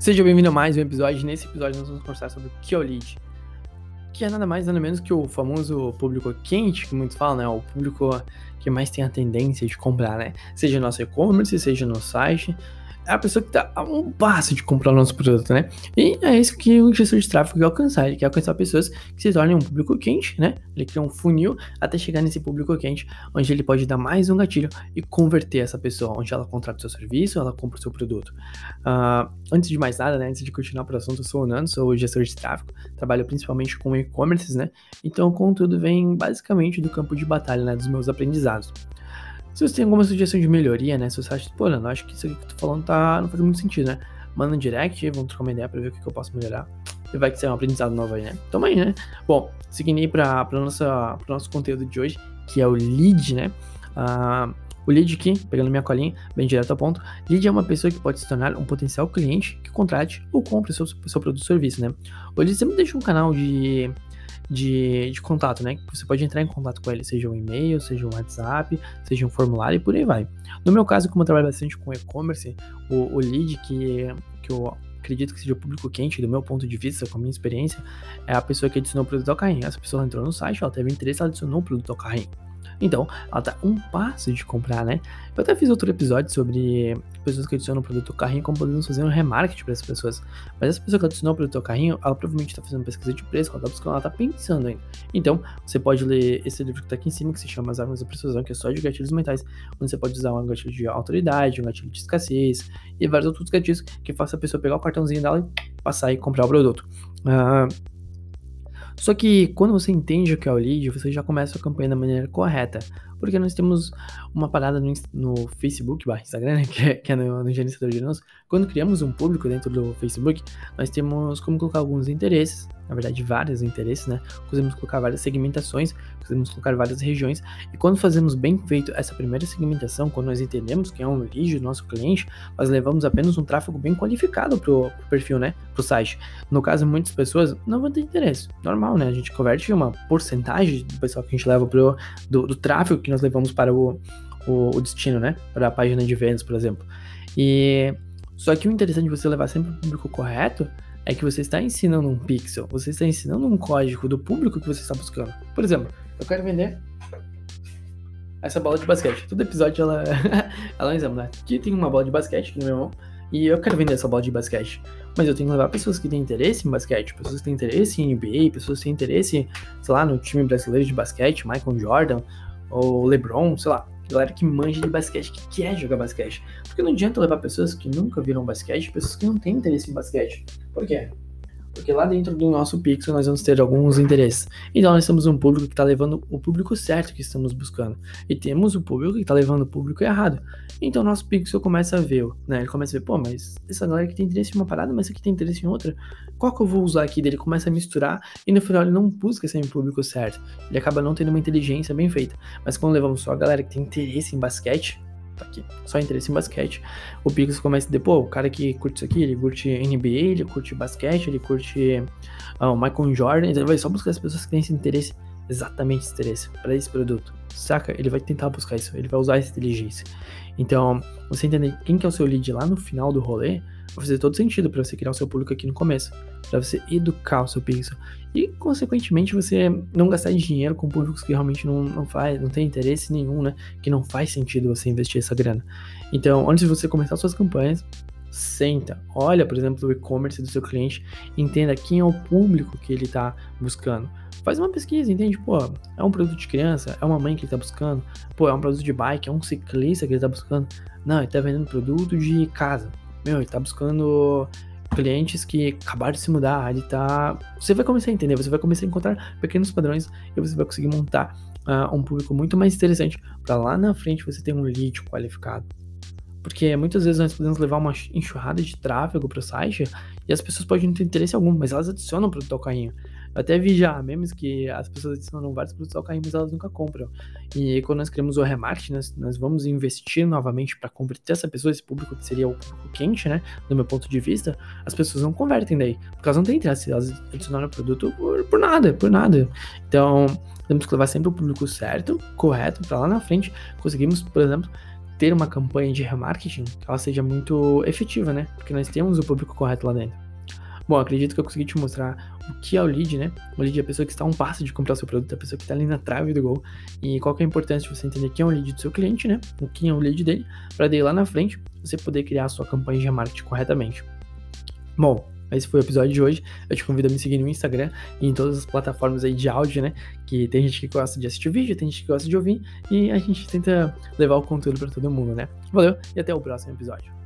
Seja bem-vindo a mais um episódio. Nesse episódio nós vamos conversar sobre o que é. Que é nada mais nada menos que o famoso público quente, que muitos falam, né? O público que mais tem a tendência de comprar, né? Seja no nosso e-commerce, seja no site, é a pessoa que está a um passo de comprar o nosso produto, né? E é isso que o gestor de tráfego quer alcançar. Ele quer alcançar pessoas que se tornem um público quente, né? Ele cria um funil até chegar nesse público quente, onde ele pode dar mais um gatilho e converter essa pessoa, onde ela contrata o seu serviço, ela compra o seu produto. Uh, antes de mais nada, né? Antes de continuar para o assunto, eu sou o Nando, sou gestor de tráfego, trabalho principalmente com e-commerces, né? Então, o conteúdo vem basicamente do campo de batalha, né? Dos meus aprendizados. Se você tem alguma sugestão de melhoria, né? Se você acha, pô, não, acho que isso aqui que eu tô falando tá, não faz muito sentido, né? Manda um direct, vamos trocar uma ideia pra ver o que, que eu posso melhorar. E vai que ser um aprendizado novo aí, né? Tamo aí, né? Bom, seguindo aí pra, pra nossa, pro nosso conteúdo de hoje, que é o lead, né? Uh, o lead aqui, pegando minha colinha, bem direto ao ponto, lead é uma pessoa que pode se tornar um potencial cliente que contrate ou compre seu, seu produto ou serviço, né? O lead sempre deixa um canal de de, de contato, né? Você pode entrar em contato com ele, seja um e-mail, seja um WhatsApp, seja um formulário e por aí vai. No meu caso, como eu trabalho bastante com e-commerce, o, o lead que, que eu acredito que seja o público quente, do meu ponto de vista, com a minha experiência, é a pessoa que adicionou o produto ao carrinho. Essa pessoa entrou no site, ela teve interesse, ela adicionou o produto ao carrinho. Então, ela tá um passo de comprar, né? Eu até fiz outro episódio sobre pessoas que adicionam o produto ao carrinho, como podemos fazer um remarketing para essas pessoas. Mas essa pessoa que adicionou o produto ao carrinho, ela provavelmente está fazendo pesquisa de preço, ela tá buscando, ela tá pensando ainda. Então, você pode ler esse livro que tá aqui em cima, que se chama As Armas da Persuasão, que é só de gatilhos mentais, onde você pode usar um gatilho de autoridade, um gatilho de escassez e vários outros gatilhos que façam a pessoa pegar o cartãozinho dela e passar e comprar o produto. Uh, só que quando você entende o que é o lead, você já começa a campanha da maneira correta. Porque nós temos uma parada no, no Facebook, barra Instagram, né, que é, que é no, no gerenciador de anúncios. Quando criamos um público dentro do Facebook, nós temos como colocar alguns interesses na verdade, vários interesses, né? Podemos colocar várias segmentações, podemos colocar várias regiões. E quando fazemos bem feito essa primeira segmentação, quando nós entendemos que é um lead nosso cliente, nós levamos apenas um tráfego bem qualificado pro, pro perfil, né? Pro site. No caso, muitas pessoas não vão ter interesse. Normal, né? A gente converte uma porcentagem do pessoal que a gente leva pro, do, do tráfego que nós levamos para o, o, o destino, né? Para a página de vendas, por exemplo. E só que o interessante de você levar sempre o público correto é que você está ensinando um pixel, você está ensinando um código do público que você está buscando. Por exemplo, eu quero vender essa bola de basquete. Todo episódio ela, ela é um exemplo, né? Aqui tem uma bola de basquete no meu mão e eu quero vender essa bola de basquete. Mas eu tenho que levar pessoas que têm interesse em basquete, pessoas que têm interesse em NBA, pessoas que têm interesse, sei lá, no time brasileiro de basquete, Michael Jordan ou LeBron, sei lá galera que manja de basquete, que quer jogar basquete. Porque não adianta levar pessoas que nunca viram basquete, pessoas que não têm interesse em basquete. Por quê? Porque lá dentro do nosso pixel nós vamos ter alguns interesses. Então nós temos um público que está levando o público certo que estamos buscando. E temos o público que está levando o público errado. Então nosso pixel começa a ver, né? Ele começa a ver, pô, mas essa galera que tem interesse em uma parada, mas essa aqui tem interesse em outra. Qual que eu vou usar aqui? Ele começa a misturar e no final ele não busca o público certo. Ele acaba não tendo uma inteligência bem feita. Mas quando levamos só a galera que tem interesse em basquete, tá aqui, só interesse em basquete. O Pixel começa a dizer, pô, o cara que curte isso aqui, ele curte NBA, ele curte basquete, ele curte uh, o Michael Jordan, ele vai só buscar as pessoas que têm esse interesse, exatamente esse interesse, para esse produto. Saca? Ele vai tentar buscar isso, ele vai usar essa inteligência. Então, você entender quem que é o seu lead lá no final do rolê, vai fazer todo sentido para você criar o seu público aqui no começo, para você educar o seu pixel e, consequentemente, você não gastar dinheiro com públicos que realmente não, não faz, não tem interesse nenhum, né? Que não faz sentido você investir essa grana. Então, antes de você começar suas campanhas, senta, olha, por exemplo, o e-commerce do seu cliente, entenda quem é o público que ele está buscando. Faz uma pesquisa, entende? Pô, é um produto de criança? É uma mãe que ele está buscando? Pô, é um produto de bike? É um ciclista que ele está buscando? Não, ele está vendendo produto de casa. Meu, ele tá buscando clientes que acabaram de se mudar, ele tá. Você vai começar a entender, você vai começar a encontrar pequenos padrões e você vai conseguir montar uh, um público muito mais interessante para lá na frente você ter um lead qualificado. Porque muitas vezes nós podemos levar uma enxurrada de tráfego para o site e as pessoas podem não ter interesse algum, mas elas adicionam para o teu carrinho. Eu até vi já memes que as pessoas adicionam vários produtos ao carrinho, mas elas nunca compram. E quando nós criamos o remarketing, nós, nós vamos investir novamente para converter essa pessoa, esse público que seria o público quente, né? Do meu ponto de vista, as pessoas não convertem daí. Porque elas não têm interesse, elas adicionaram o produto por, por nada, por nada. Então, temos que levar sempre o público certo, correto, para lá na frente conseguimos, por exemplo, ter uma campanha de remarketing que ela seja muito efetiva, né? Porque nós temos o público correto lá dentro. Bom, acredito que eu consegui te mostrar o que é o lead, né? O lead é a pessoa que está a um passo de comprar o seu produto, é a pessoa que está ali na trave do gol. E qual que é a importância de você entender quem é o lead do seu cliente, né? O que é o lead dele, para daí lá na frente você poder criar a sua campanha de marketing corretamente. Bom, esse foi o episódio de hoje. Eu te convido a me seguir no Instagram e em todas as plataformas aí de áudio, né? Que tem gente que gosta de assistir vídeo, tem gente que gosta de ouvir e a gente tenta levar o conteúdo para todo mundo, né? Valeu e até o próximo episódio.